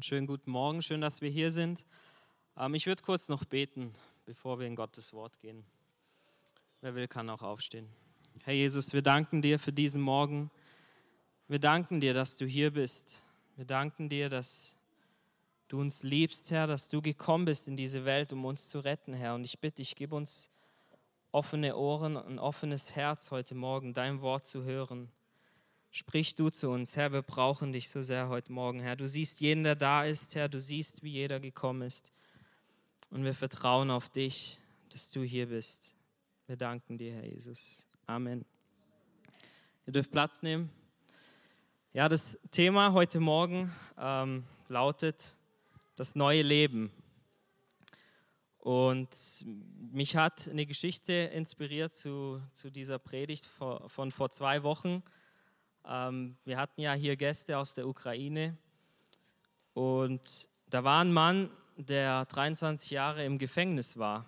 Schönen guten Morgen, schön, dass wir hier sind. Ähm, ich würde kurz noch beten, bevor wir in Gottes Wort gehen. Wer will, kann auch aufstehen. Herr Jesus, wir danken dir für diesen Morgen. Wir danken dir, dass du hier bist. Wir danken dir, dass du uns liebst, Herr, dass du gekommen bist in diese Welt, um uns zu retten, Herr. Und ich bitte dich, gib uns offene Ohren, ein offenes Herz heute Morgen, dein Wort zu hören. Sprich du zu uns, Herr, wir brauchen dich so sehr heute Morgen, Herr. Du siehst jeden, der da ist, Herr, du siehst, wie jeder gekommen ist. Und wir vertrauen auf dich, dass du hier bist. Wir danken dir, Herr Jesus. Amen. Ihr dürft Platz nehmen. Ja, das Thema heute Morgen ähm, lautet das neue Leben. Und mich hat eine Geschichte inspiriert zu, zu dieser Predigt von, von vor zwei Wochen. Ähm, wir hatten ja hier Gäste aus der Ukraine und da war ein Mann, der 23 Jahre im Gefängnis war.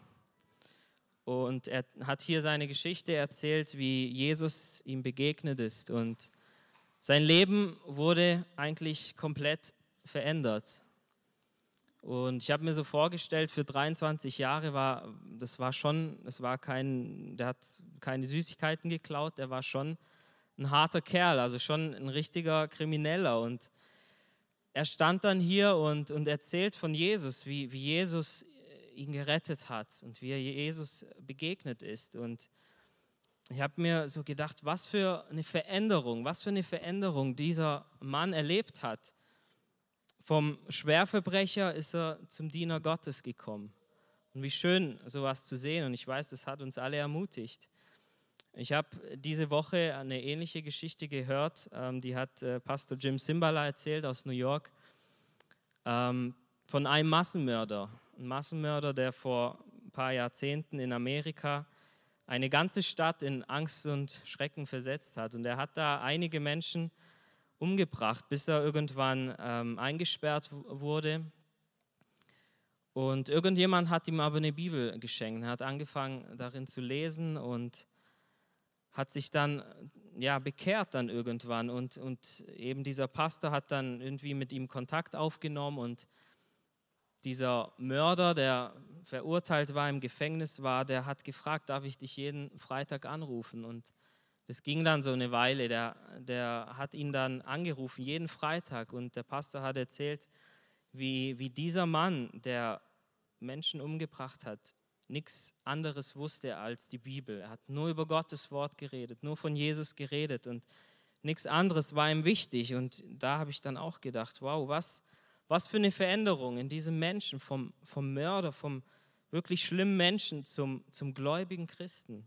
Und er hat hier seine Geschichte erzählt, wie Jesus ihm begegnet ist. Und sein Leben wurde eigentlich komplett verändert. Und ich habe mir so vorgestellt, für 23 Jahre war, das war schon, es war kein, der hat keine Süßigkeiten geklaut, der war schon ein harter Kerl, also schon ein richtiger Krimineller. Und er stand dann hier und, und erzählt von Jesus, wie, wie Jesus ihn gerettet hat und wie er Jesus begegnet ist. Und ich habe mir so gedacht, was für eine Veränderung, was für eine Veränderung dieser Mann erlebt hat. Vom Schwerverbrecher ist er zum Diener Gottes gekommen. Und wie schön, sowas zu sehen. Und ich weiß, das hat uns alle ermutigt. Ich habe diese Woche eine ähnliche Geschichte gehört, ähm, die hat äh, Pastor Jim Simbala erzählt aus New York, ähm, von einem Massenmörder. Ein Massenmörder, der vor ein paar Jahrzehnten in Amerika eine ganze Stadt in Angst und Schrecken versetzt hat. Und er hat da einige Menschen umgebracht, bis er irgendwann ähm, eingesperrt wurde. Und irgendjemand hat ihm aber eine Bibel geschenkt. Er hat angefangen, darin zu lesen und hat sich dann ja, bekehrt dann irgendwann und, und eben dieser Pastor hat dann irgendwie mit ihm Kontakt aufgenommen und dieser Mörder, der verurteilt war, im Gefängnis war, der hat gefragt, darf ich dich jeden Freitag anrufen? Und das ging dann so eine Weile. Der, der hat ihn dann angerufen, jeden Freitag. Und der Pastor hat erzählt, wie, wie dieser Mann, der Menschen umgebracht hat, nichts anderes wusste als die Bibel. Er hat nur über Gottes Wort geredet, nur von Jesus geredet und nichts anderes war ihm wichtig. Und da habe ich dann auch gedacht, wow, was, was für eine Veränderung in diesem Menschen, vom, vom Mörder, vom wirklich schlimmen Menschen zum, zum gläubigen Christen.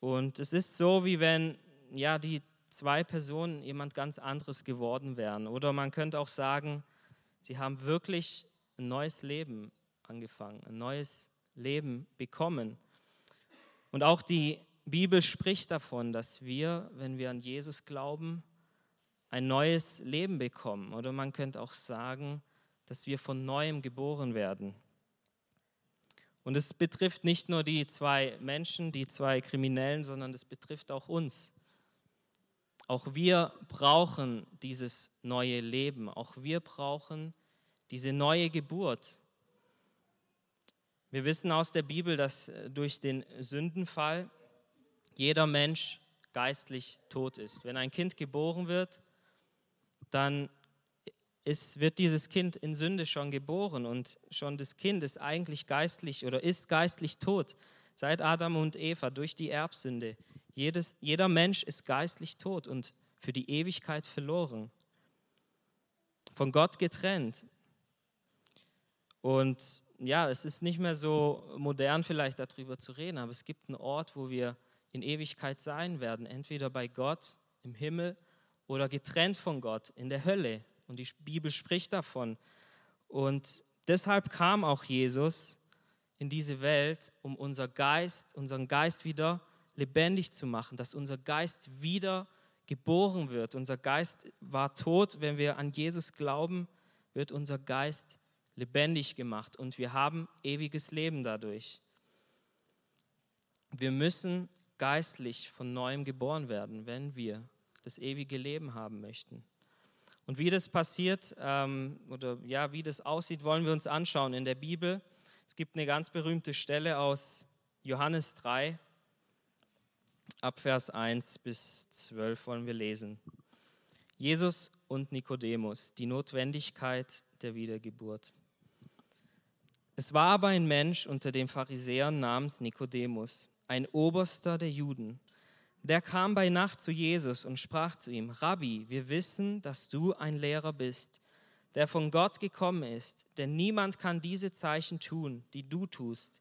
Und es ist so, wie wenn ja, die zwei Personen jemand ganz anderes geworden wären. Oder man könnte auch sagen, sie haben wirklich ein neues Leben angefangen, ein neues Leben bekommen. Und auch die Bibel spricht davon, dass wir, wenn wir an Jesus glauben, ein neues Leben bekommen. Oder man könnte auch sagen, dass wir von neuem geboren werden. Und es betrifft nicht nur die zwei Menschen, die zwei Kriminellen, sondern es betrifft auch uns. Auch wir brauchen dieses neue Leben. Auch wir brauchen diese neue Geburt. Wir wissen aus der Bibel, dass äh, durch den Sündenfall jeder Mensch geistlich tot ist. Wenn ein Kind geboren wird, dann ist, wird dieses Kind in Sünde schon geboren und schon das Kind ist eigentlich geistlich oder ist geistlich tot. Seit Adam und Eva durch die Erbsünde. Jedes, jeder Mensch ist geistlich tot und für die Ewigkeit verloren. Von Gott getrennt. Und ja, es ist nicht mehr so modern vielleicht darüber zu reden, aber es gibt einen Ort, wo wir in Ewigkeit sein werden, entweder bei Gott im Himmel oder getrennt von Gott in der Hölle. Und die Bibel spricht davon. Und deshalb kam auch Jesus in diese Welt, um unser Geist, unseren Geist wieder lebendig zu machen, dass unser Geist wieder geboren wird. Unser Geist war tot, wenn wir an Jesus glauben, wird unser Geist lebendig gemacht und wir haben ewiges Leben dadurch. Wir müssen geistlich von neuem geboren werden, wenn wir das ewige Leben haben möchten. Und wie das passiert ähm, oder ja, wie das aussieht, wollen wir uns anschauen in der Bibel. Es gibt eine ganz berühmte Stelle aus Johannes 3, ab Vers 1 bis 12 wollen wir lesen. Jesus und Nikodemus, die Notwendigkeit der Wiedergeburt. Es war aber ein Mensch unter den Pharisäern namens Nikodemus, ein Oberster der Juden. Der kam bei Nacht zu Jesus und sprach zu ihm, Rabbi, wir wissen, dass du ein Lehrer bist, der von Gott gekommen ist, denn niemand kann diese Zeichen tun, die du tust,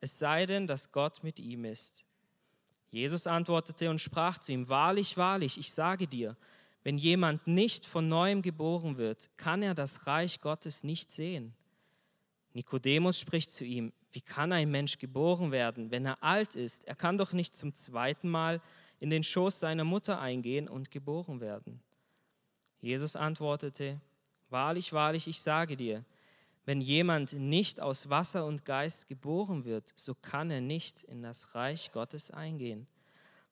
es sei denn, dass Gott mit ihm ist. Jesus antwortete und sprach zu ihm, Wahrlich, wahrlich, ich sage dir, wenn jemand nicht von neuem geboren wird, kann er das Reich Gottes nicht sehen. Nikodemus spricht zu ihm, wie kann ein Mensch geboren werden, wenn er alt ist? Er kann doch nicht zum zweiten Mal in den Schoß seiner Mutter eingehen und geboren werden. Jesus antwortete, Wahrlich, wahrlich, ich sage dir, wenn jemand nicht aus Wasser und Geist geboren wird, so kann er nicht in das Reich Gottes eingehen.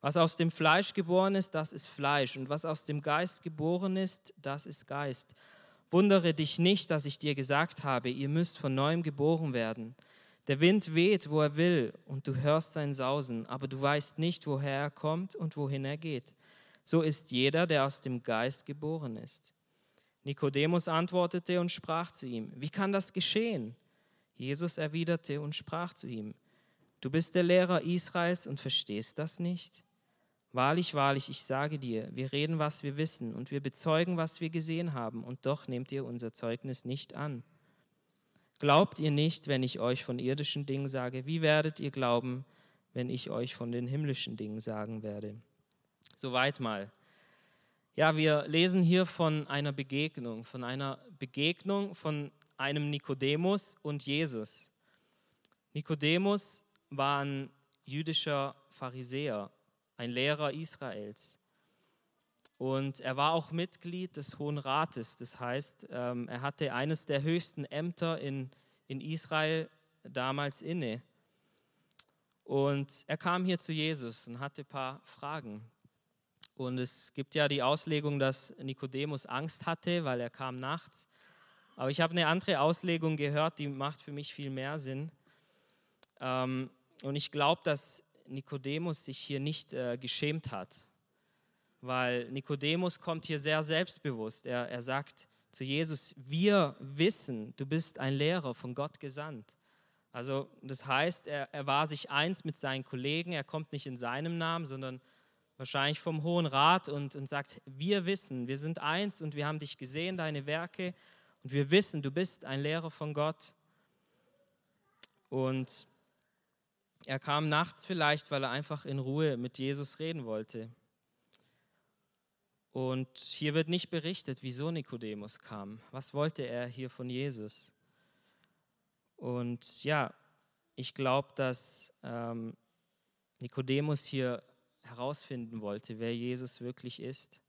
Was aus dem Fleisch geboren ist, das ist Fleisch, und was aus dem Geist geboren ist, das ist Geist. Wundere dich nicht, dass ich dir gesagt habe, ihr müsst von neuem geboren werden. Der Wind weht, wo er will, und du hörst sein Sausen, aber du weißt nicht, woher er kommt und wohin er geht. So ist jeder, der aus dem Geist geboren ist. Nikodemus antwortete und sprach zu ihm, wie kann das geschehen? Jesus erwiderte und sprach zu ihm, du bist der Lehrer Israels und verstehst das nicht? Wahrlich, wahrlich, ich sage dir, wir reden, was wir wissen, und wir bezeugen, was wir gesehen haben, und doch nehmt ihr unser Zeugnis nicht an. Glaubt ihr nicht, wenn ich euch von irdischen Dingen sage, wie werdet ihr glauben, wenn ich euch von den himmlischen Dingen sagen werde? Soweit mal. Ja, wir lesen hier von einer Begegnung, von einer Begegnung von einem Nikodemus und Jesus. Nikodemus war ein jüdischer Pharisäer, ein Lehrer Israels. Und er war auch Mitglied des Hohen Rates. Das heißt, ähm, er hatte eines der höchsten Ämter in, in Israel damals inne. Und er kam hier zu Jesus und hatte ein paar Fragen. Und es gibt ja die Auslegung, dass Nikodemus Angst hatte, weil er kam nachts. Aber ich habe eine andere Auslegung gehört, die macht für mich viel mehr Sinn. Ähm, und ich glaube, dass Nikodemus sich hier nicht äh, geschämt hat, weil Nikodemus kommt hier sehr selbstbewusst. Er, er sagt zu Jesus, wir wissen, du bist ein Lehrer von Gott gesandt. Also das heißt, er, er war sich eins mit seinen Kollegen, er kommt nicht in seinem Namen, sondern wahrscheinlich vom Hohen Rat und, und sagt, wir wissen, wir sind eins und wir haben dich gesehen, deine Werke und wir wissen, du bist ein Lehrer von Gott. Und er kam nachts vielleicht, weil er einfach in Ruhe mit Jesus reden wollte. Und hier wird nicht berichtet, wieso Nikodemus kam. Was wollte er hier von Jesus? Und ja, ich glaube, dass ähm, Nikodemus hier herausfinden wollte, wer Jesus wirklich ist.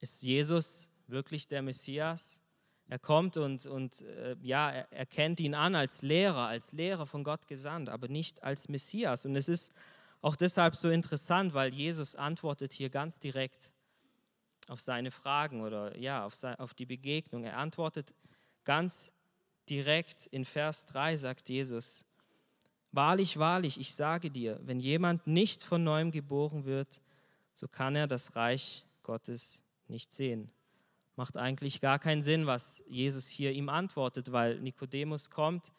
Ist Jesus wirklich der Messias? Er kommt und, und äh, ja, er, er kennt ihn an als Lehrer, als Lehrer von Gott gesandt, aber nicht als Messias. Und es ist auch deshalb so interessant, weil Jesus antwortet hier ganz direkt auf seine Fragen oder ja, auf, sein, auf die Begegnung. Er antwortet ganz direkt in Vers 3, sagt Jesus, Wahrlich, wahrlich, ich sage dir, wenn jemand nicht von neuem geboren wird, so kann er das Reich Gottes nicht sehen. Macht eigentlich gar keinen Sinn, was Jesus hier ihm antwortet, weil Nikodemus kommt,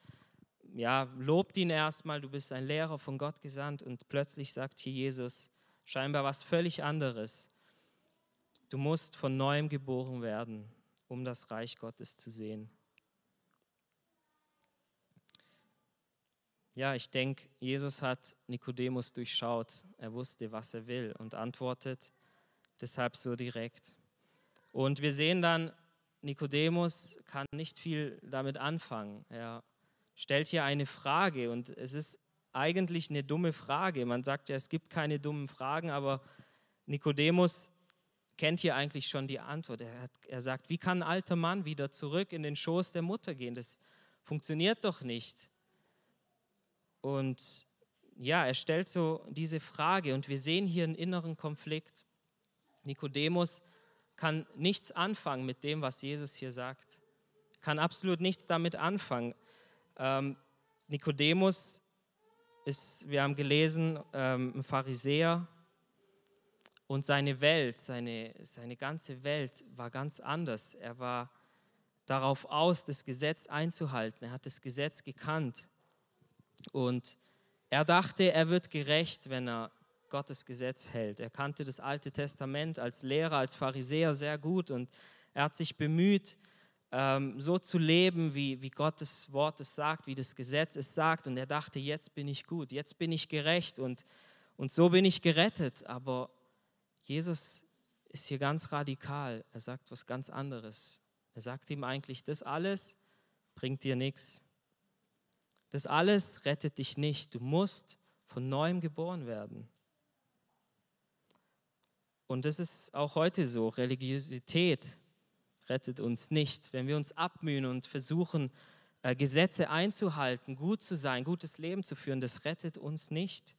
ja, lobt ihn erstmal, du bist ein Lehrer von Gott gesandt und plötzlich sagt hier Jesus scheinbar was völlig anderes. Du musst von neuem geboren werden, um das Reich Gottes zu sehen. Ja, ich denke, Jesus hat Nikodemus durchschaut. Er wusste, was er will und antwortet deshalb so direkt. Und wir sehen dann, Nikodemus kann nicht viel damit anfangen. Er stellt hier eine Frage und es ist eigentlich eine dumme Frage. Man sagt ja, es gibt keine dummen Fragen, aber Nikodemus kennt hier eigentlich schon die Antwort. Er, hat, er sagt, wie kann ein alter Mann wieder zurück in den Schoß der Mutter gehen? Das funktioniert doch nicht. Und ja, er stellt so diese Frage und wir sehen hier einen inneren Konflikt. Nikodemus kann nichts anfangen mit dem, was Jesus hier sagt. Kann absolut nichts damit anfangen. Ähm, Nikodemus ist, wir haben gelesen, ähm, ein Pharisäer und seine Welt, seine, seine ganze Welt war ganz anders. Er war darauf aus, das Gesetz einzuhalten. Er hat das Gesetz gekannt. Und er dachte, er wird gerecht, wenn er Gottes Gesetz hält. Er kannte das Alte Testament als Lehrer, als Pharisäer sehr gut und er hat sich bemüht, ähm, so zu leben, wie, wie Gottes Wort es sagt, wie das Gesetz es sagt. Und er dachte, jetzt bin ich gut, jetzt bin ich gerecht und, und so bin ich gerettet. Aber Jesus ist hier ganz radikal. Er sagt was ganz anderes. Er sagt ihm eigentlich, das alles bringt dir nichts. Das alles rettet dich nicht. Du musst von neuem geboren werden. Und das ist auch heute so. Religiosität rettet uns nicht. Wenn wir uns abmühen und versuchen, äh, Gesetze einzuhalten, gut zu sein, gutes Leben zu führen, das rettet uns nicht.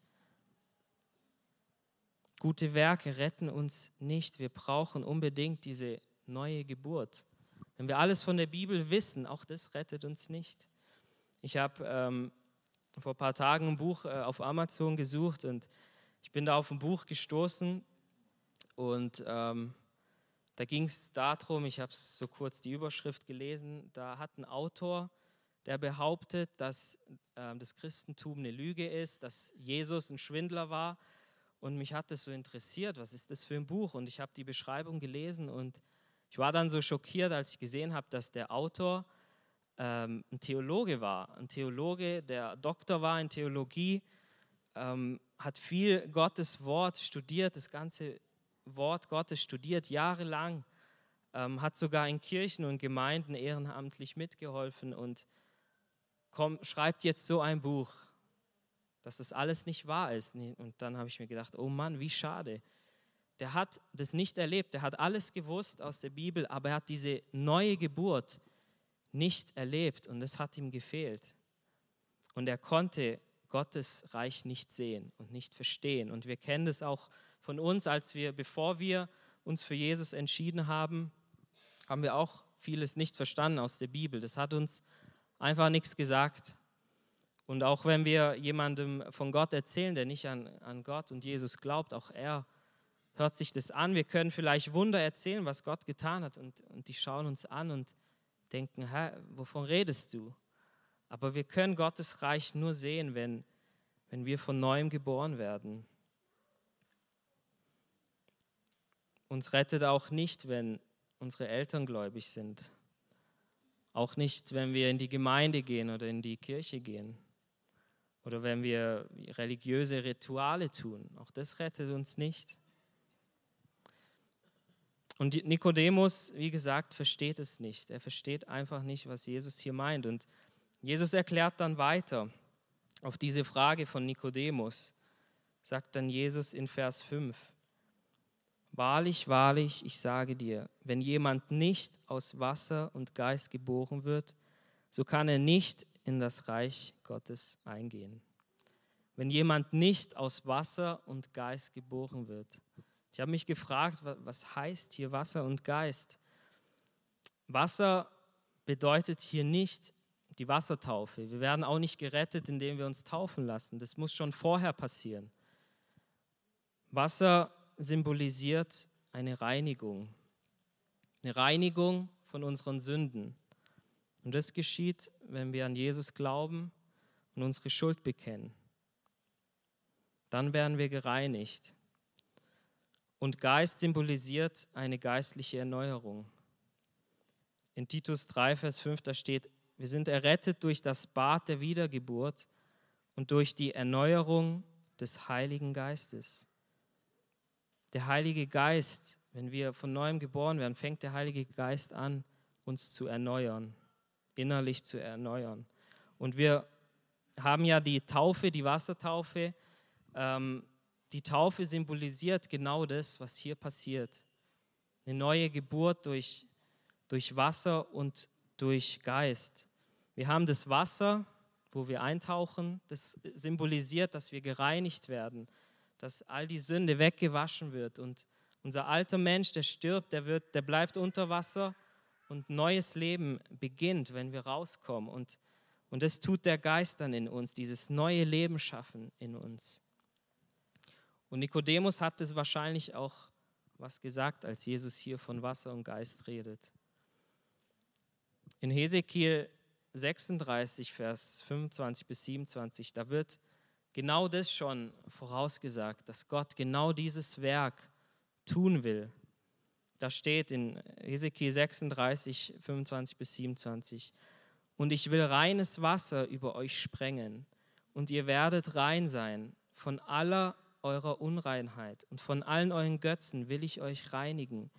Gute Werke retten uns nicht. Wir brauchen unbedingt diese neue Geburt. Wenn wir alles von der Bibel wissen, auch das rettet uns nicht. Ich habe ähm, vor ein paar Tagen ein Buch äh, auf Amazon gesucht und ich bin da auf ein Buch gestoßen und ähm, da ging es darum, ich habe so kurz die Überschrift gelesen, da hat ein Autor, der behauptet, dass äh, das Christentum eine Lüge ist, dass Jesus ein Schwindler war. Und mich hat das so interessiert, was ist das für ein Buch? Und ich habe die Beschreibung gelesen und ich war dann so schockiert, als ich gesehen habe, dass der Autor ähm, ein Theologe war. Ein Theologe, der Doktor war in Theologie, ähm, hat viel Gottes Wort studiert, das ganze Wort Gottes studiert, jahrelang, ähm, hat sogar in Kirchen und Gemeinden ehrenamtlich mitgeholfen und komm, schreibt jetzt so ein Buch, dass das alles nicht wahr ist. Und dann habe ich mir gedacht, oh Mann, wie schade der hat das nicht erlebt, der hat alles gewusst aus der Bibel, aber er hat diese neue Geburt nicht erlebt und es hat ihm gefehlt. Und er konnte Gottes Reich nicht sehen und nicht verstehen. Und wir kennen das auch von uns, als wir, bevor wir uns für Jesus entschieden haben, haben wir auch vieles nicht verstanden aus der Bibel. Das hat uns einfach nichts gesagt. Und auch wenn wir jemandem von Gott erzählen, der nicht an, an Gott und Jesus glaubt, auch er hört sich das an. Wir können vielleicht Wunder erzählen, was Gott getan hat. Und, und die schauen uns an und denken, Hä, wovon redest du? Aber wir können Gottes Reich nur sehen, wenn, wenn wir von neuem geboren werden. Uns rettet auch nicht, wenn unsere Eltern gläubig sind. Auch nicht, wenn wir in die Gemeinde gehen oder in die Kirche gehen. Oder wenn wir religiöse Rituale tun. Auch das rettet uns nicht. Und Nikodemus, wie gesagt, versteht es nicht. Er versteht einfach nicht, was Jesus hier meint. Und Jesus erklärt dann weiter auf diese Frage von Nikodemus, sagt dann Jesus in Vers 5, Wahrlich, wahrlich, ich sage dir, wenn jemand nicht aus Wasser und Geist geboren wird, so kann er nicht in das Reich Gottes eingehen. Wenn jemand nicht aus Wasser und Geist geboren wird, ich habe mich gefragt, was heißt hier Wasser und Geist? Wasser bedeutet hier nicht die Wassertaufe. Wir werden auch nicht gerettet, indem wir uns taufen lassen. Das muss schon vorher passieren. Wasser symbolisiert eine Reinigung. Eine Reinigung von unseren Sünden. Und das geschieht, wenn wir an Jesus glauben und unsere Schuld bekennen. Dann werden wir gereinigt. Und Geist symbolisiert eine geistliche Erneuerung. In Titus 3, Vers 5, da steht, wir sind errettet durch das Bad der Wiedergeburt und durch die Erneuerung des Heiligen Geistes. Der Heilige Geist, wenn wir von neuem geboren werden, fängt der Heilige Geist an, uns zu erneuern, innerlich zu erneuern. Und wir haben ja die Taufe, die Wassertaufe, ähm, die Taufe symbolisiert genau das, was hier passiert. Eine neue Geburt durch, durch Wasser und durch Geist. Wir haben das Wasser, wo wir eintauchen, das symbolisiert, dass wir gereinigt werden, dass all die Sünde weggewaschen wird und Unser alter Mensch, der stirbt, der, wird, der bleibt unter Wasser und neues Leben beginnt, wenn wir rauskommen. Und, und das tut der Geist dann in uns, dieses neue Leben schaffen in uns. Und Nikodemus hat es wahrscheinlich auch was gesagt, als Jesus hier von Wasser und Geist redet. In Hesekiel 36, Vers 25 bis 27, da wird genau das schon vorausgesagt, dass Gott genau dieses Werk tun will. Da steht in Hesekiel 36, 25 bis 27, und ich will reines Wasser über euch sprengen, und ihr werdet rein sein. Von aller eurer Unreinheit und von allen euren Götzen will ich euch reinigen.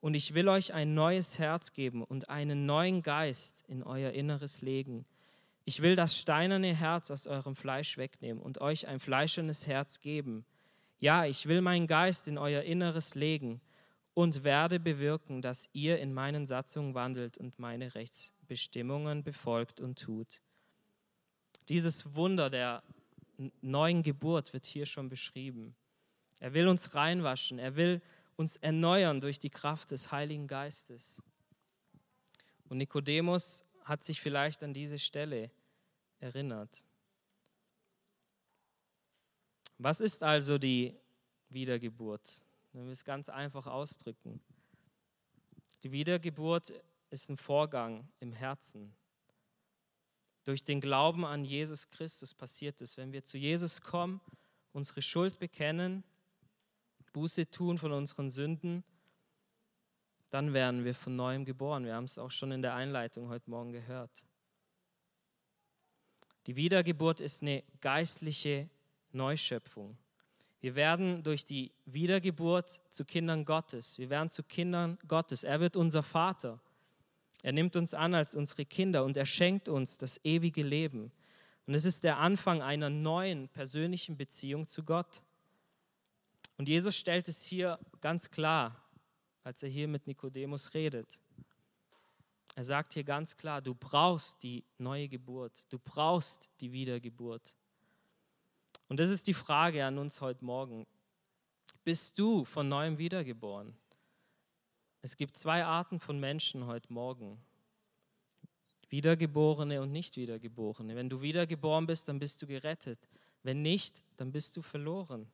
Und ich will euch ein neues Herz geben und einen neuen Geist in euer Inneres legen. Ich will das steinerne Herz aus eurem Fleisch wegnehmen und euch ein fleischernes Herz geben. Ja, ich will meinen Geist in euer Inneres legen und werde bewirken, dass ihr in meinen Satzungen wandelt und meine Rechtsbestimmungen befolgt und tut. Dieses Wunder der neuen Geburt wird hier schon beschrieben. Er will uns reinwaschen, er will uns erneuern durch die Kraft des Heiligen Geistes. Und Nikodemus hat sich vielleicht an diese Stelle erinnert. Was ist also die Wiedergeburt? Wenn wir es ganz einfach ausdrücken. Die Wiedergeburt ist ein Vorgang im Herzen. Durch den Glauben an Jesus Christus passiert es. Wenn wir zu Jesus kommen, unsere Schuld bekennen, Buße tun von unseren Sünden, dann werden wir von neuem geboren. Wir haben es auch schon in der Einleitung heute Morgen gehört. Die Wiedergeburt ist eine geistliche Neuschöpfung. Wir werden durch die Wiedergeburt zu Kindern Gottes. Wir werden zu Kindern Gottes. Er wird unser Vater. Er nimmt uns an als unsere Kinder und er schenkt uns das ewige Leben. Und es ist der Anfang einer neuen persönlichen Beziehung zu Gott. Und Jesus stellt es hier ganz klar, als er hier mit Nikodemus redet. Er sagt hier ganz klar, du brauchst die neue Geburt, du brauchst die Wiedergeburt. Und das ist die Frage an uns heute Morgen. Bist du von neuem wiedergeboren? Es gibt zwei Arten von Menschen heute Morgen. Wiedergeborene und nicht Wiedergeborene. Wenn du wiedergeboren bist, dann bist du gerettet. Wenn nicht, dann bist du verloren.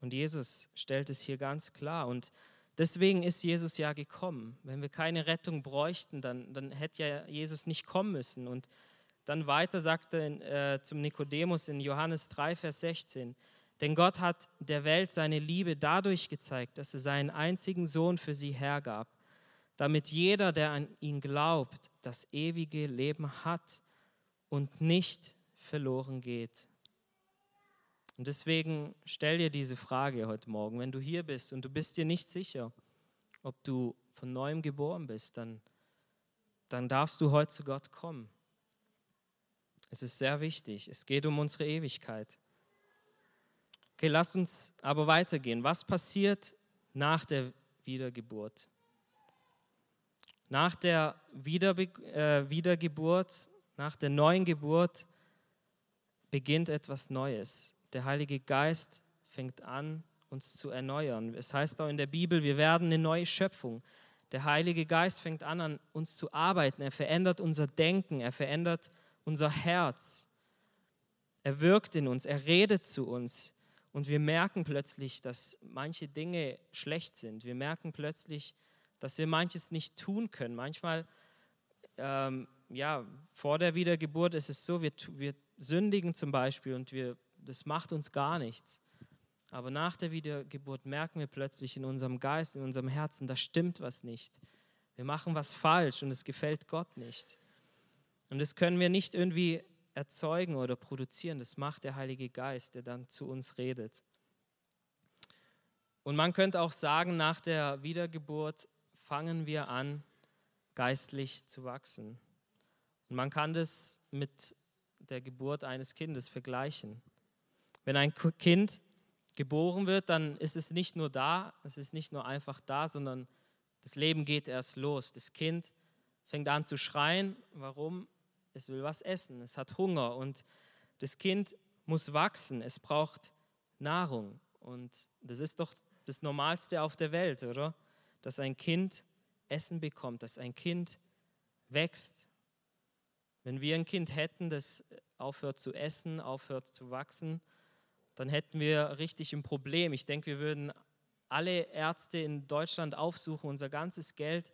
Und Jesus stellt es hier ganz klar. Und deswegen ist Jesus ja gekommen. Wenn wir keine Rettung bräuchten, dann, dann hätte ja Jesus nicht kommen müssen. Und dann weiter sagt er äh, zum Nikodemus in Johannes 3, Vers 16, denn Gott hat der Welt seine Liebe dadurch gezeigt, dass er seinen einzigen Sohn für sie hergab, damit jeder, der an ihn glaubt, das ewige Leben hat und nicht verloren geht. Und deswegen stell dir diese Frage heute Morgen, wenn du hier bist und du bist dir nicht sicher, ob du von neuem geboren bist, dann, dann darfst du heute zu Gott kommen. Es ist sehr wichtig. Es geht um unsere Ewigkeit. Okay, lasst uns aber weitergehen. Was passiert nach der Wiedergeburt? Nach der Wiederbe äh, Wiedergeburt, nach der neuen Geburt beginnt etwas Neues. Der Heilige Geist fängt an, uns zu erneuern. Es heißt auch in der Bibel, wir werden eine neue Schöpfung. Der Heilige Geist fängt an, an uns zu arbeiten. Er verändert unser Denken, er verändert unser Herz. Er wirkt in uns, er redet zu uns. Und wir merken plötzlich, dass manche Dinge schlecht sind. Wir merken plötzlich, dass wir manches nicht tun können. Manchmal, ähm, ja, vor der Wiedergeburt ist es so, wir, wir sündigen zum Beispiel und wir, das macht uns gar nichts. Aber nach der Wiedergeburt merken wir plötzlich in unserem Geist, in unserem Herzen, da stimmt was nicht. Wir machen was falsch und es gefällt Gott nicht. Und das können wir nicht irgendwie erzeugen oder produzieren. Das macht der Heilige Geist, der dann zu uns redet. Und man könnte auch sagen, nach der Wiedergeburt fangen wir an, geistlich zu wachsen. Und man kann das mit der Geburt eines Kindes vergleichen. Wenn ein Kind geboren wird, dann ist es nicht nur da, es ist nicht nur einfach da, sondern das Leben geht erst los. Das Kind fängt an zu schreien. Warum? es will was essen, es hat Hunger und das Kind muss wachsen, es braucht Nahrung. Und das ist doch das Normalste auf der Welt, oder? Dass ein Kind Essen bekommt, dass ein Kind wächst. Wenn wir ein Kind hätten, das aufhört zu essen, aufhört zu wachsen, dann hätten wir richtig ein Problem. Ich denke, wir würden alle Ärzte in Deutschland aufsuchen, unser ganzes Geld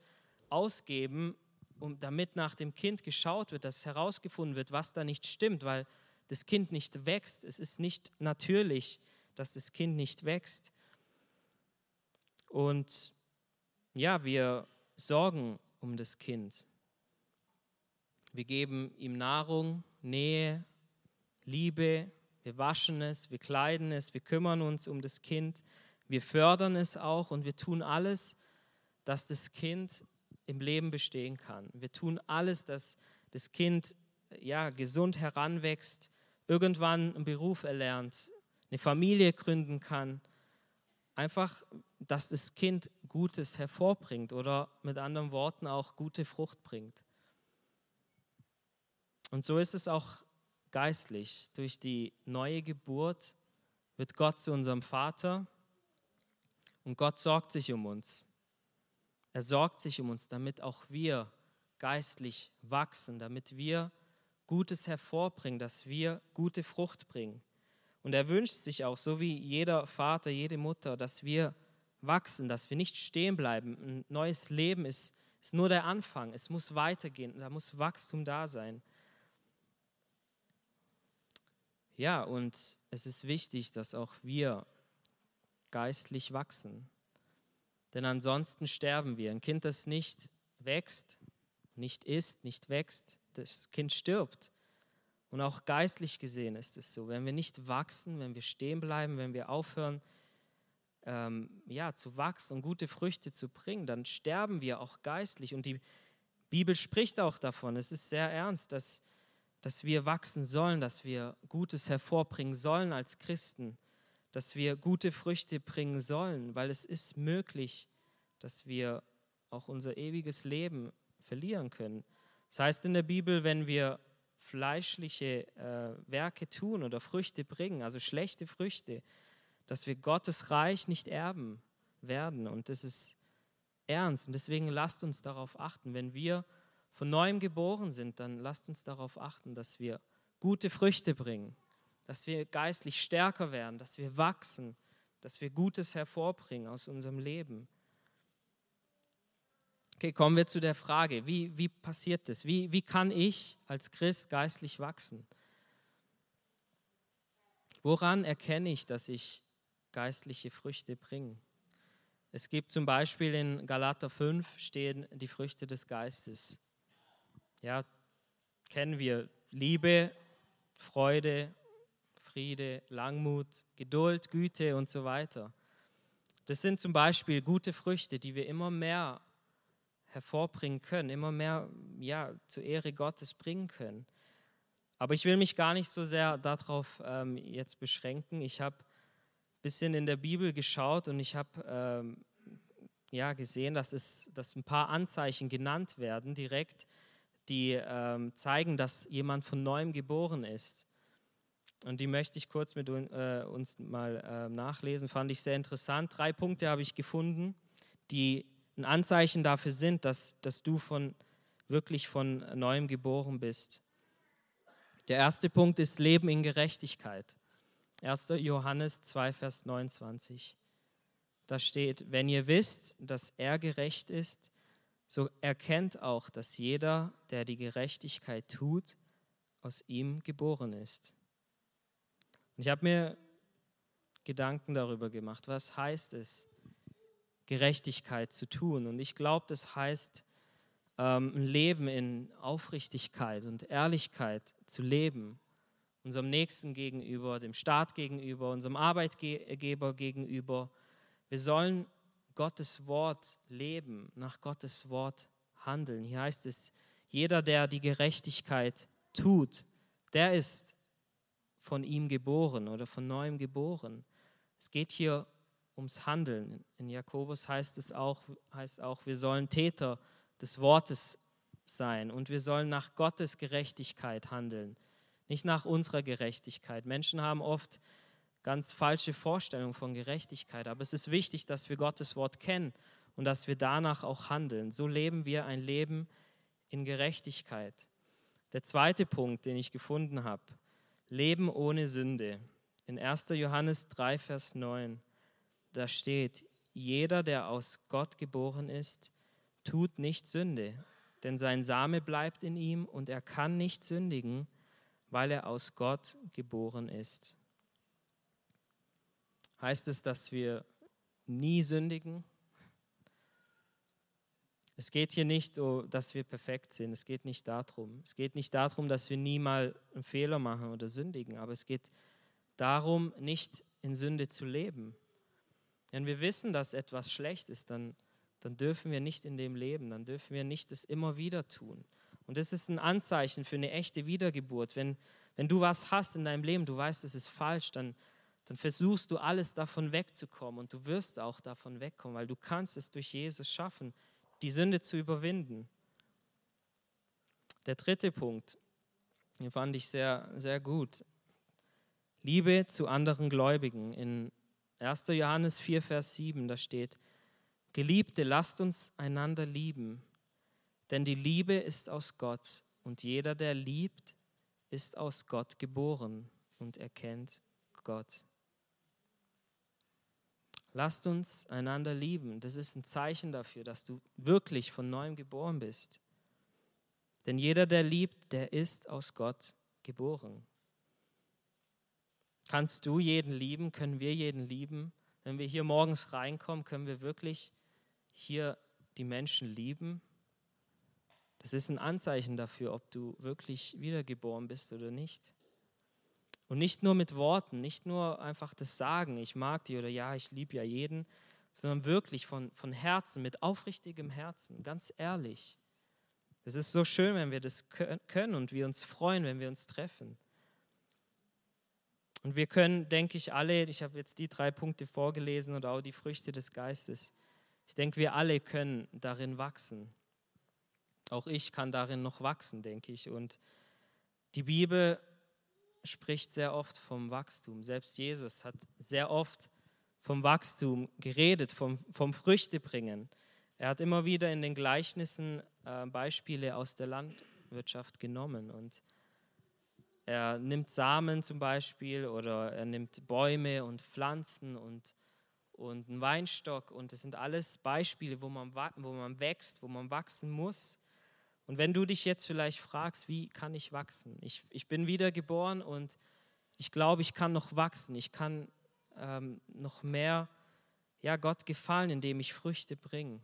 ausgeben, um, damit nach dem Kind geschaut wird, dass herausgefunden wird, was da nicht stimmt, weil das Kind nicht wächst. Es ist nicht natürlich, dass das Kind nicht wächst. Und ja, wir sorgen um das Kind. Wir geben ihm Nahrung, Nähe, Liebe, wir waschen es, wir kleiden es, wir kümmern uns um das Kind, wir fördern es auch und wir tun alles, dass das Kind im Leben bestehen kann. Wir tun alles, dass das Kind ja, gesund heranwächst, irgendwann einen Beruf erlernt, eine Familie gründen kann. Einfach, dass das Kind Gutes hervorbringt oder mit anderen Worten auch gute Frucht bringt. Und so ist es auch geistlich. Durch die neue Geburt wird Gott zu unserem Vater und Gott sorgt sich um uns. Er sorgt sich um uns, damit auch wir geistlich wachsen, damit wir Gutes hervorbringen, dass wir gute Frucht bringen. Und er wünscht sich auch, so wie jeder Vater, jede Mutter, dass wir wachsen, dass wir nicht stehen bleiben. Ein neues Leben ist, ist nur der Anfang. Es muss weitergehen. Da muss Wachstum da sein. Ja, und es ist wichtig, dass auch wir geistlich wachsen. Denn ansonsten sterben wir. Ein Kind, das nicht wächst, nicht isst, nicht wächst, das Kind stirbt. Und auch geistlich gesehen ist es so. Wenn wir nicht wachsen, wenn wir stehen bleiben, wenn wir aufhören, ähm, ja, zu wachsen und gute Früchte zu bringen, dann sterben wir auch geistlich. Und die Bibel spricht auch davon. Es ist sehr ernst, dass, dass wir wachsen sollen, dass wir Gutes hervorbringen sollen als Christen, dass wir gute Früchte bringen sollen, weil es ist möglich, dass wir auch unser ewiges Leben verlieren können. Das heißt in der Bibel, wenn wir fleischliche äh, Werke tun oder Früchte bringen, also schlechte Früchte, dass wir Gottes Reich nicht erben werden. Und das ist ernst. Und deswegen lasst uns darauf achten. Wenn wir von neuem geboren sind, dann lasst uns darauf achten, dass wir gute Früchte bringen, dass wir geistlich stärker werden, dass wir wachsen, dass wir Gutes hervorbringen aus unserem Leben. Okay, kommen wir zu der Frage, wie, wie passiert das? Wie, wie kann ich als Christ geistlich wachsen? Woran erkenne ich, dass ich geistliche Früchte bringe? Es gibt zum Beispiel in Galater 5 stehen die Früchte des Geistes. Ja, kennen wir Liebe, Freude, Friede, Langmut, Geduld, Güte und so weiter. Das sind zum Beispiel gute Früchte, die wir immer mehr hervorbringen können, immer mehr ja, zur Ehre Gottes bringen können. Aber ich will mich gar nicht so sehr darauf ähm, jetzt beschränken. Ich habe ein bisschen in der Bibel geschaut und ich habe ähm, ja, gesehen, dass, es, dass ein paar Anzeichen genannt werden direkt, die ähm, zeigen, dass jemand von neuem geboren ist. Und die möchte ich kurz mit äh, uns mal äh, nachlesen. Fand ich sehr interessant. Drei Punkte habe ich gefunden, die ein Anzeichen dafür sind, dass, dass du von, wirklich von neuem geboren bist. Der erste Punkt ist Leben in Gerechtigkeit. 1. Johannes 2, Vers 29. Da steht, wenn ihr wisst, dass er gerecht ist, so erkennt auch, dass jeder, der die Gerechtigkeit tut, aus ihm geboren ist. Und ich habe mir Gedanken darüber gemacht, was heißt es, Gerechtigkeit zu tun. Und ich glaube, das heißt, ähm, ein Leben in Aufrichtigkeit und Ehrlichkeit zu leben. Unserem Nächsten gegenüber, dem Staat gegenüber, unserem Arbeitgeber gegenüber. Wir sollen Gottes Wort leben, nach Gottes Wort handeln. Hier heißt es, jeder, der die Gerechtigkeit tut, der ist von ihm geboren oder von neuem geboren. Es geht hier ums Handeln. In Jakobus heißt es auch, heißt auch, wir sollen Täter des Wortes sein und wir sollen nach Gottes Gerechtigkeit handeln, nicht nach unserer Gerechtigkeit. Menschen haben oft ganz falsche Vorstellung von Gerechtigkeit. Aber es ist wichtig, dass wir Gottes Wort kennen und dass wir danach auch handeln. So leben wir ein Leben in Gerechtigkeit. Der zweite Punkt, den ich gefunden habe, Leben ohne Sünde. In 1. Johannes 3, Vers 9, da steht, jeder, der aus Gott geboren ist, tut nicht Sünde, denn sein Same bleibt in ihm und er kann nicht sündigen, weil er aus Gott geboren ist. Heißt es, dass wir nie sündigen? Es geht hier nicht, oh, dass wir perfekt sind. Es geht nicht darum. Es geht nicht darum, dass wir nie mal einen Fehler machen oder sündigen. Aber es geht darum, nicht in Sünde zu leben. Wenn wir wissen, dass etwas schlecht ist, dann, dann dürfen wir nicht in dem leben. Dann dürfen wir nicht das immer wieder tun. Und das ist ein Anzeichen für eine echte Wiedergeburt. Wenn, wenn du was hast in deinem Leben, du weißt, es ist falsch, dann, dann versuchst du alles davon wegzukommen und du wirst auch davon wegkommen, weil du kannst es durch Jesus schaffen, die Sünde zu überwinden. Der dritte Punkt, den fand ich sehr, sehr gut. Liebe zu anderen Gläubigen. In 1. Johannes 4, Vers 7, da steht, Geliebte, lasst uns einander lieben, denn die Liebe ist aus Gott und jeder, der liebt, ist aus Gott geboren und erkennt Gott. Lasst uns einander lieben. Das ist ein Zeichen dafür, dass du wirklich von neuem geboren bist. Denn jeder, der liebt, der ist aus Gott geboren. Kannst du jeden lieben? Können wir jeden lieben? Wenn wir hier morgens reinkommen, können wir wirklich hier die Menschen lieben? Das ist ein Anzeichen dafür, ob du wirklich wiedergeboren bist oder nicht. Und nicht nur mit Worten, nicht nur einfach das Sagen, ich mag die oder ja, ich liebe ja jeden, sondern wirklich von, von Herzen, mit aufrichtigem Herzen, ganz ehrlich. Es ist so schön, wenn wir das können und wir uns freuen, wenn wir uns treffen. Und wir können, denke ich, alle, ich habe jetzt die drei Punkte vorgelesen und auch die Früchte des Geistes. Ich denke, wir alle können darin wachsen. Auch ich kann darin noch wachsen, denke ich. Und die Bibel spricht sehr oft vom Wachstum. Selbst Jesus hat sehr oft vom Wachstum geredet, vom, vom Früchtebringen. Er hat immer wieder in den Gleichnissen äh, Beispiele aus der Landwirtschaft genommen und er nimmt Samen zum Beispiel oder er nimmt Bäume und Pflanzen und, und einen Weinstock und das sind alles Beispiele, wo man, wo man wächst, wo man wachsen muss und wenn du dich jetzt vielleicht fragst, wie kann ich wachsen? Ich, ich bin wiedergeboren und ich glaube, ich kann noch wachsen. Ich kann ähm, noch mehr ja, Gott gefallen, indem ich Früchte bringe.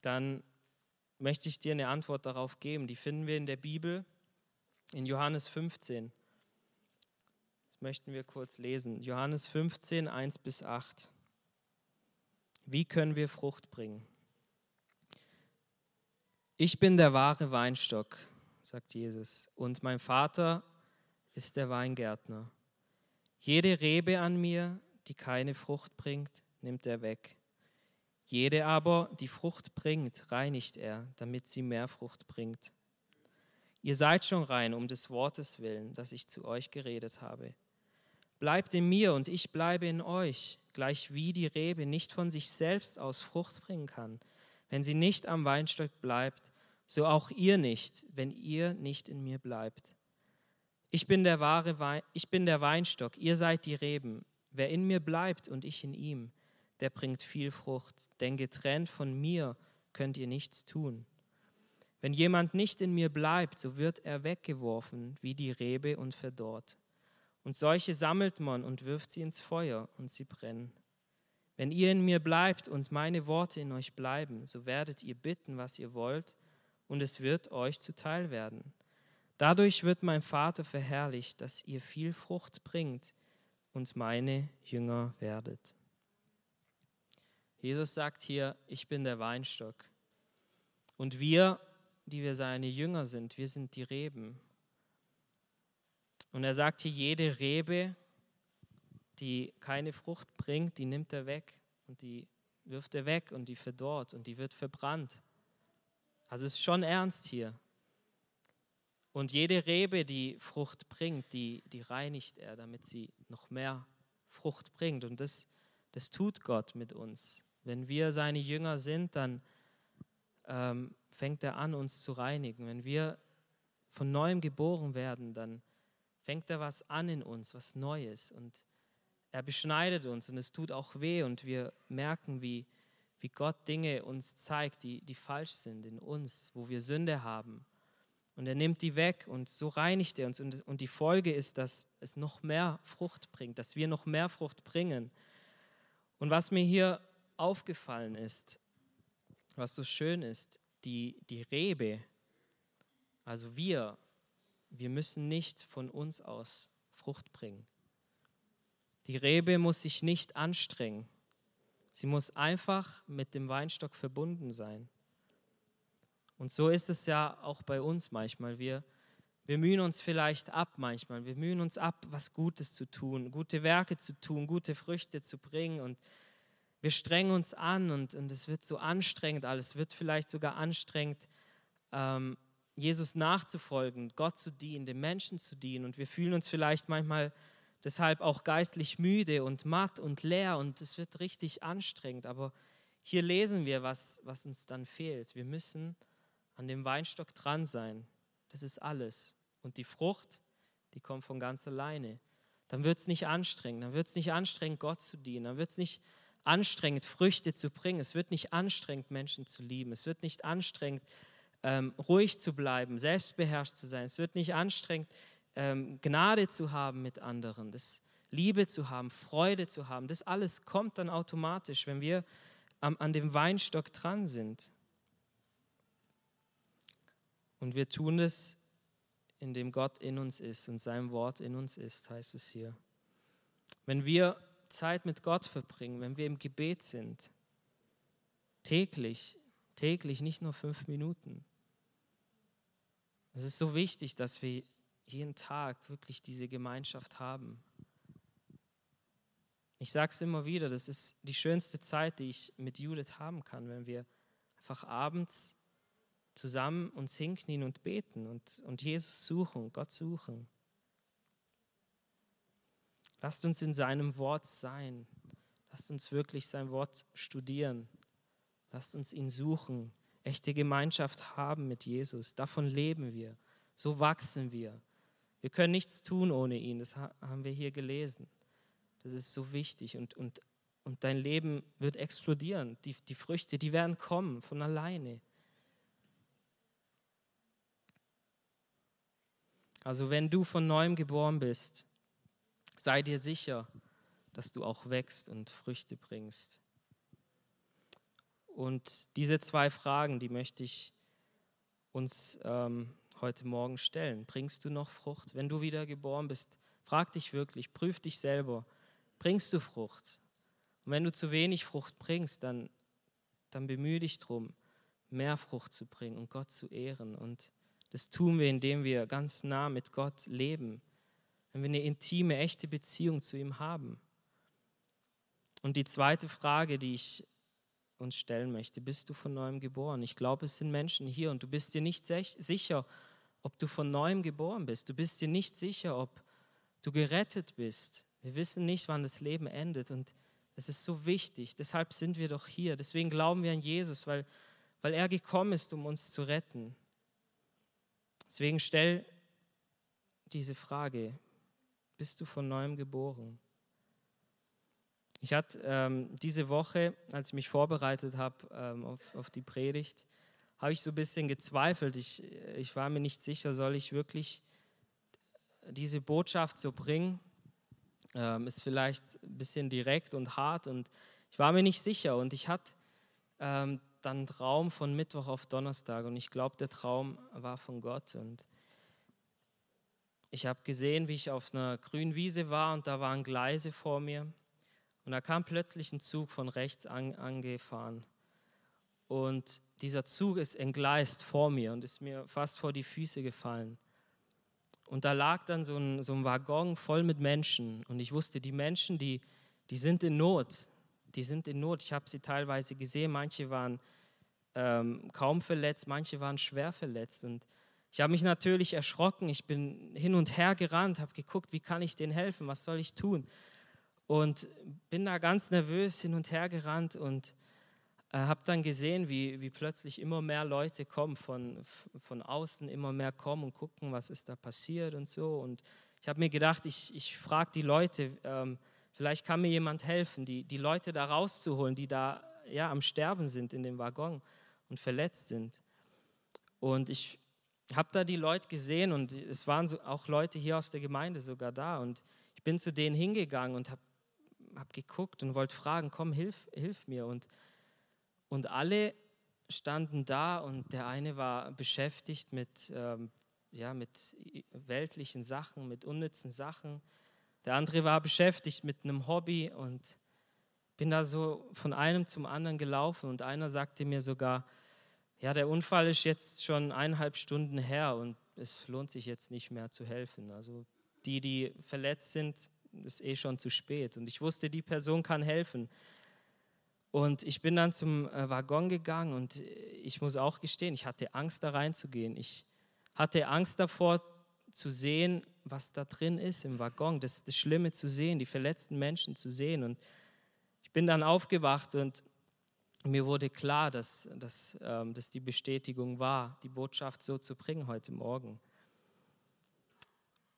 Dann möchte ich dir eine Antwort darauf geben. Die finden wir in der Bibel in Johannes 15. Das möchten wir kurz lesen. Johannes 15, 1 bis 8. Wie können wir Frucht bringen? Ich bin der wahre Weinstock, sagt Jesus, und mein Vater ist der Weingärtner. Jede Rebe an mir, die keine Frucht bringt, nimmt er weg. Jede aber, die Frucht bringt, reinigt er, damit sie mehr Frucht bringt. Ihr seid schon rein um des Wortes willen, das ich zu euch geredet habe. Bleibt in mir und ich bleibe in euch, gleich wie die Rebe nicht von sich selbst aus Frucht bringen kann, wenn sie nicht am Weinstock bleibt, so auch ihr nicht, wenn ihr nicht in mir bleibt. Ich bin der wahre Wein, ich bin der Weinstock, ihr seid die Reben. Wer in mir bleibt und ich in ihm, der bringt viel Frucht, denn getrennt von mir könnt ihr nichts tun. Wenn jemand nicht in mir bleibt, so wird er weggeworfen wie die Rebe und verdorrt. Und solche sammelt man und wirft sie ins Feuer und sie brennen. Wenn ihr in mir bleibt und meine Worte in euch bleiben, so werdet ihr bitten, was ihr wollt, und es wird euch zuteil werden. Dadurch wird mein Vater verherrlicht, dass ihr viel Frucht bringt und meine Jünger werdet. Jesus sagt hier, ich bin der Weinstock. Und wir, die wir seine Jünger sind, wir sind die Reben. Und er sagt hier, jede Rebe, die keine Frucht bringt, die nimmt er weg und die wirft er weg und die verdorrt und die wird verbrannt. Also es ist schon ernst hier. Und jede Rebe, die Frucht bringt, die, die reinigt er, damit sie noch mehr Frucht bringt. Und das, das tut Gott mit uns. Wenn wir seine Jünger sind, dann ähm, fängt er an, uns zu reinigen. Wenn wir von neuem geboren werden, dann fängt er was an in uns, was Neues. Und er beschneidet uns und es tut auch weh und wir merken, wie, wie Gott Dinge uns zeigt, die, die falsch sind in uns, wo wir Sünde haben. Und er nimmt die weg und so reinigt er uns. Und, und die Folge ist, dass es noch mehr Frucht bringt, dass wir noch mehr Frucht bringen. Und was mir hier aufgefallen ist, was so schön ist, die, die Rebe, also wir, wir müssen nicht von uns aus Frucht bringen. Die Rebe muss sich nicht anstrengen. Sie muss einfach mit dem Weinstock verbunden sein. Und so ist es ja auch bei uns manchmal. Wir, wir mühen uns vielleicht ab manchmal. Wir mühen uns ab, was Gutes zu tun, gute Werke zu tun, gute Früchte zu bringen. Und wir strengen uns an und, und es wird so anstrengend alles. Es wird vielleicht sogar anstrengend, ähm, Jesus nachzufolgen, Gott zu dienen, den Menschen zu dienen. Und wir fühlen uns vielleicht manchmal deshalb auch geistlich müde und matt und leer und es wird richtig anstrengend. Aber hier lesen wir, was, was uns dann fehlt. Wir müssen an dem Weinstock dran sein. Das ist alles. Und die Frucht, die kommt von ganz alleine. Dann wird es nicht anstrengend. Dann wird es nicht anstrengend, Gott zu dienen. Dann wird es nicht anstrengend, Früchte zu bringen. Es wird nicht anstrengend, Menschen zu lieben. Es wird nicht anstrengend, ähm, ruhig zu bleiben, selbstbeherrscht zu sein. Es wird nicht anstrengend, ähm, Gnade zu haben mit anderen, das Liebe zu haben, Freude zu haben. Das alles kommt dann automatisch, wenn wir am, an dem Weinstock dran sind. Und wir tun es, indem Gott in uns ist und sein Wort in uns ist, heißt es hier. Wenn wir Zeit mit Gott verbringen, wenn wir im Gebet sind, täglich, täglich, nicht nur fünf Minuten. Es ist so wichtig, dass wir jeden Tag wirklich diese Gemeinschaft haben. Ich sage es immer wieder, das ist die schönste Zeit, die ich mit Judith haben kann, wenn wir einfach abends zusammen uns hinknien und beten und, und Jesus suchen, Gott suchen. Lasst uns in seinem Wort sein. Lasst uns wirklich sein Wort studieren. Lasst uns ihn suchen, echte Gemeinschaft haben mit Jesus. Davon leben wir. So wachsen wir. Wir können nichts tun ohne ihn. Das haben wir hier gelesen. Das ist so wichtig. Und, und, und dein Leben wird explodieren. Die, die Früchte, die werden kommen von alleine. Also wenn du von neuem geboren bist, sei dir sicher, dass du auch wächst und Früchte bringst. Und diese zwei Fragen, die möchte ich uns ähm, heute Morgen stellen. Bringst du noch Frucht? Wenn du wieder geboren bist, frag dich wirklich, prüf dich selber. Bringst du Frucht? Und wenn du zu wenig Frucht bringst, dann, dann bemühe dich darum, mehr Frucht zu bringen und Gott zu ehren. Und das tun wir, indem wir ganz nah mit Gott leben wenn wir eine intime, echte Beziehung zu ihm haben. Und die zweite Frage, die ich uns stellen möchte, bist du von neuem geboren? Ich glaube, es sind Menschen hier und du bist dir nicht sicher, ob du von neuem geboren bist. Du bist dir nicht sicher, ob du gerettet bist. Wir wissen nicht, wann das Leben endet und es ist so wichtig. Deshalb sind wir doch hier. Deswegen glauben wir an Jesus, weil, weil er gekommen ist, um uns zu retten. Deswegen stell diese Frage, bist du von neuem geboren. Ich hatte ähm, diese Woche, als ich mich vorbereitet habe ähm, auf, auf die Predigt, habe ich so ein bisschen gezweifelt. Ich, ich war mir nicht sicher, soll ich wirklich diese Botschaft so bringen? Ähm, ist vielleicht ein bisschen direkt und hart und ich war mir nicht sicher. Und ich hatte ähm, dann einen Traum von Mittwoch auf Donnerstag und ich glaube, der Traum war von Gott. Und ich habe gesehen, wie ich auf einer grünen Wiese war und da waren Gleise vor mir. Und da kam plötzlich ein Zug von rechts an, angefahren. Und dieser Zug ist entgleist vor mir und ist mir fast vor die Füße gefallen. Und da lag dann so ein, so ein Waggon voll mit Menschen. Und ich wusste, die Menschen, die, die sind in Not. Die sind in Not. Ich habe sie teilweise gesehen. Manche waren ähm, kaum verletzt, manche waren schwer verletzt. Und Ich habe mich natürlich erschrocken, ich bin hin und her gerannt, habe geguckt, wie kann ich denen helfen, was soll ich tun? Und bin da ganz nervös hin und her gerannt und äh, habe dann gesehen, wie, wie plötzlich immer mehr Leute kommen, von, von außen immer mehr kommen und gucken, was ist da passiert und so. Und ich habe mir gedacht, ich, ich frage die Leute, ähm, vielleicht kann mir jemand helfen, die, die Leute da rauszuholen, die da ja, am Sterben sind in dem Waggon und verletzt sind. Und ich habe da die Leute gesehen und es waren so auch Leute hier aus der Gemeinde sogar da. Und ich bin zu denen hingegangen und habe hab geguckt und wollte fragen, komm, hilf, hilf mir. Und, und alle standen da und der eine war beschäftigt mit, ähm, ja, mit weltlichen Sachen, mit unnützen Sachen. Der andere war beschäftigt mit einem Hobby und bin da so von einem zum anderen gelaufen und einer sagte mir sogar, ja, der Unfall ist jetzt schon eineinhalb Stunden her und es lohnt sich jetzt nicht mehr zu helfen. Also die, die verletzt sind, ist eh schon zu spät. Und ich wusste, die Person kann helfen. Und ich bin dann zum äh, Waggon gegangen und ich muss auch gestehen, ich hatte Angst, da reinzugehen. Ich hatte Angst davor zu sehen, was da drin ist im Waggon, das, das Schlimme zu sehen, die verletzten Menschen zu sehen. Und ich bin dann aufgewacht und mir wurde klar, dass, dass, ähm, dass die Bestätigung war, die Botschaft so zu bringen heute Morgen.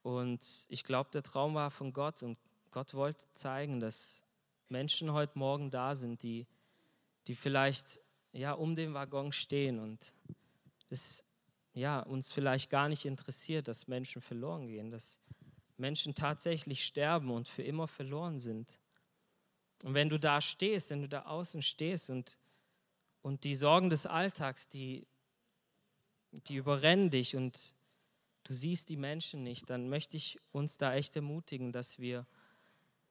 Und ich glaube, der Traum war von Gott und Gott wollte zeigen, dass Menschen heute Morgen da sind, die, die vielleicht ja, um den Waggon stehen und das ja, uns vielleicht gar nicht interessiert, dass Menschen verloren gehen, dass Menschen tatsächlich sterben und für immer verloren sind. Und wenn du da stehst, wenn du da außen stehst und, und die Sorgen des Alltags, die, die überrennen dich und du siehst die Menschen nicht, dann möchte ich uns da echt ermutigen, dass wir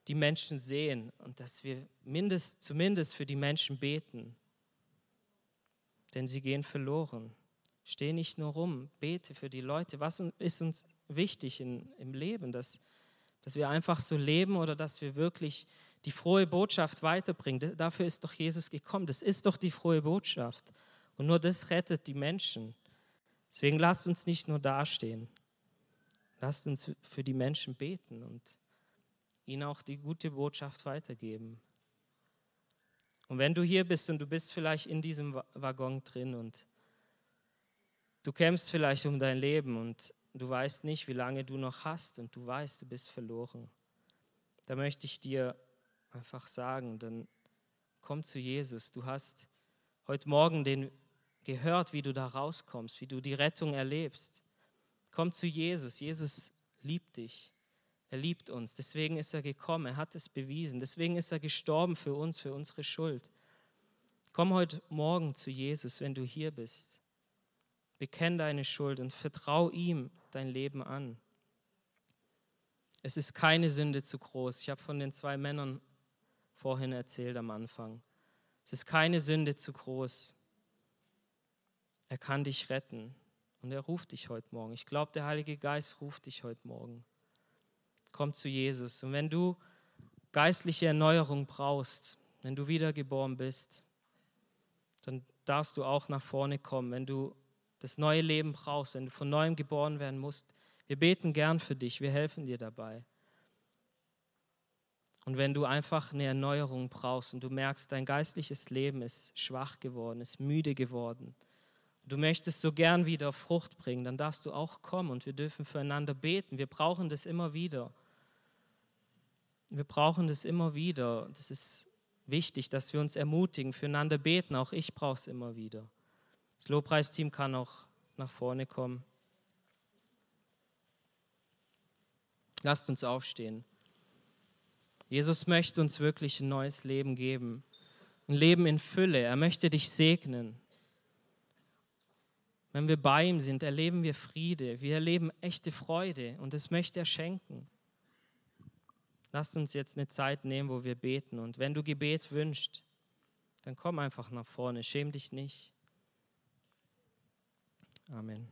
die Menschen sehen und dass wir mindest, zumindest für die Menschen beten. Denn sie gehen verloren. Steh nicht nur rum, bete für die Leute. Was ist uns wichtig in, im Leben? Dass, dass wir einfach so leben oder dass wir wirklich die frohe Botschaft weiterbringen. Dafür ist doch Jesus gekommen. Das ist doch die frohe Botschaft. Und nur das rettet die Menschen. Deswegen lasst uns nicht nur dastehen. Lasst uns für die Menschen beten und ihnen auch die gute Botschaft weitergeben. Und wenn du hier bist und du bist vielleicht in diesem Waggon drin und du kämpfst vielleicht um dein Leben und du weißt nicht, wie lange du noch hast und du weißt, du bist verloren, da möchte ich dir einfach sagen, dann komm zu Jesus. Du hast heute Morgen den gehört, wie du da rauskommst, wie du die Rettung erlebst. Komm zu Jesus. Jesus liebt dich. Er liebt uns. Deswegen ist er gekommen. Er hat es bewiesen. Deswegen ist er gestorben für uns, für unsere Schuld. Komm heute Morgen zu Jesus, wenn du hier bist. Bekenn deine Schuld und vertrau ihm dein Leben an. Es ist keine Sünde zu groß. Ich habe von den zwei Männern vorhin erzählt am Anfang. Es ist keine Sünde zu groß. Er kann dich retten und er ruft dich heute Morgen. Ich glaube, der Heilige Geist ruft dich heute Morgen. Komm zu Jesus. Und wenn du geistliche Erneuerung brauchst, wenn du wiedergeboren bist, dann darfst du auch nach vorne kommen. Wenn du das neue Leben brauchst, wenn du von neuem geboren werden musst, wir beten gern für dich, wir helfen dir dabei. Und wenn du einfach eine Erneuerung brauchst und du merkst, dein geistliches Leben ist schwach geworden, ist müde geworden, du möchtest so gern wieder Frucht bringen, dann darfst du auch kommen und wir dürfen füreinander beten. Wir brauchen das immer wieder. Wir brauchen das immer wieder. Das ist wichtig, dass wir uns ermutigen, füreinander beten. Auch ich brauche es immer wieder. Das Lobpreisteam kann auch nach vorne kommen. Lasst uns aufstehen. Jesus möchte uns wirklich ein neues Leben geben. Ein Leben in Fülle. Er möchte dich segnen. Wenn wir bei ihm sind, erleben wir Friede. Wir erleben echte Freude und das möchte er schenken. Lasst uns jetzt eine Zeit nehmen, wo wir beten. Und wenn du Gebet wünschst, dann komm einfach nach vorne. Schäm dich nicht. Amen.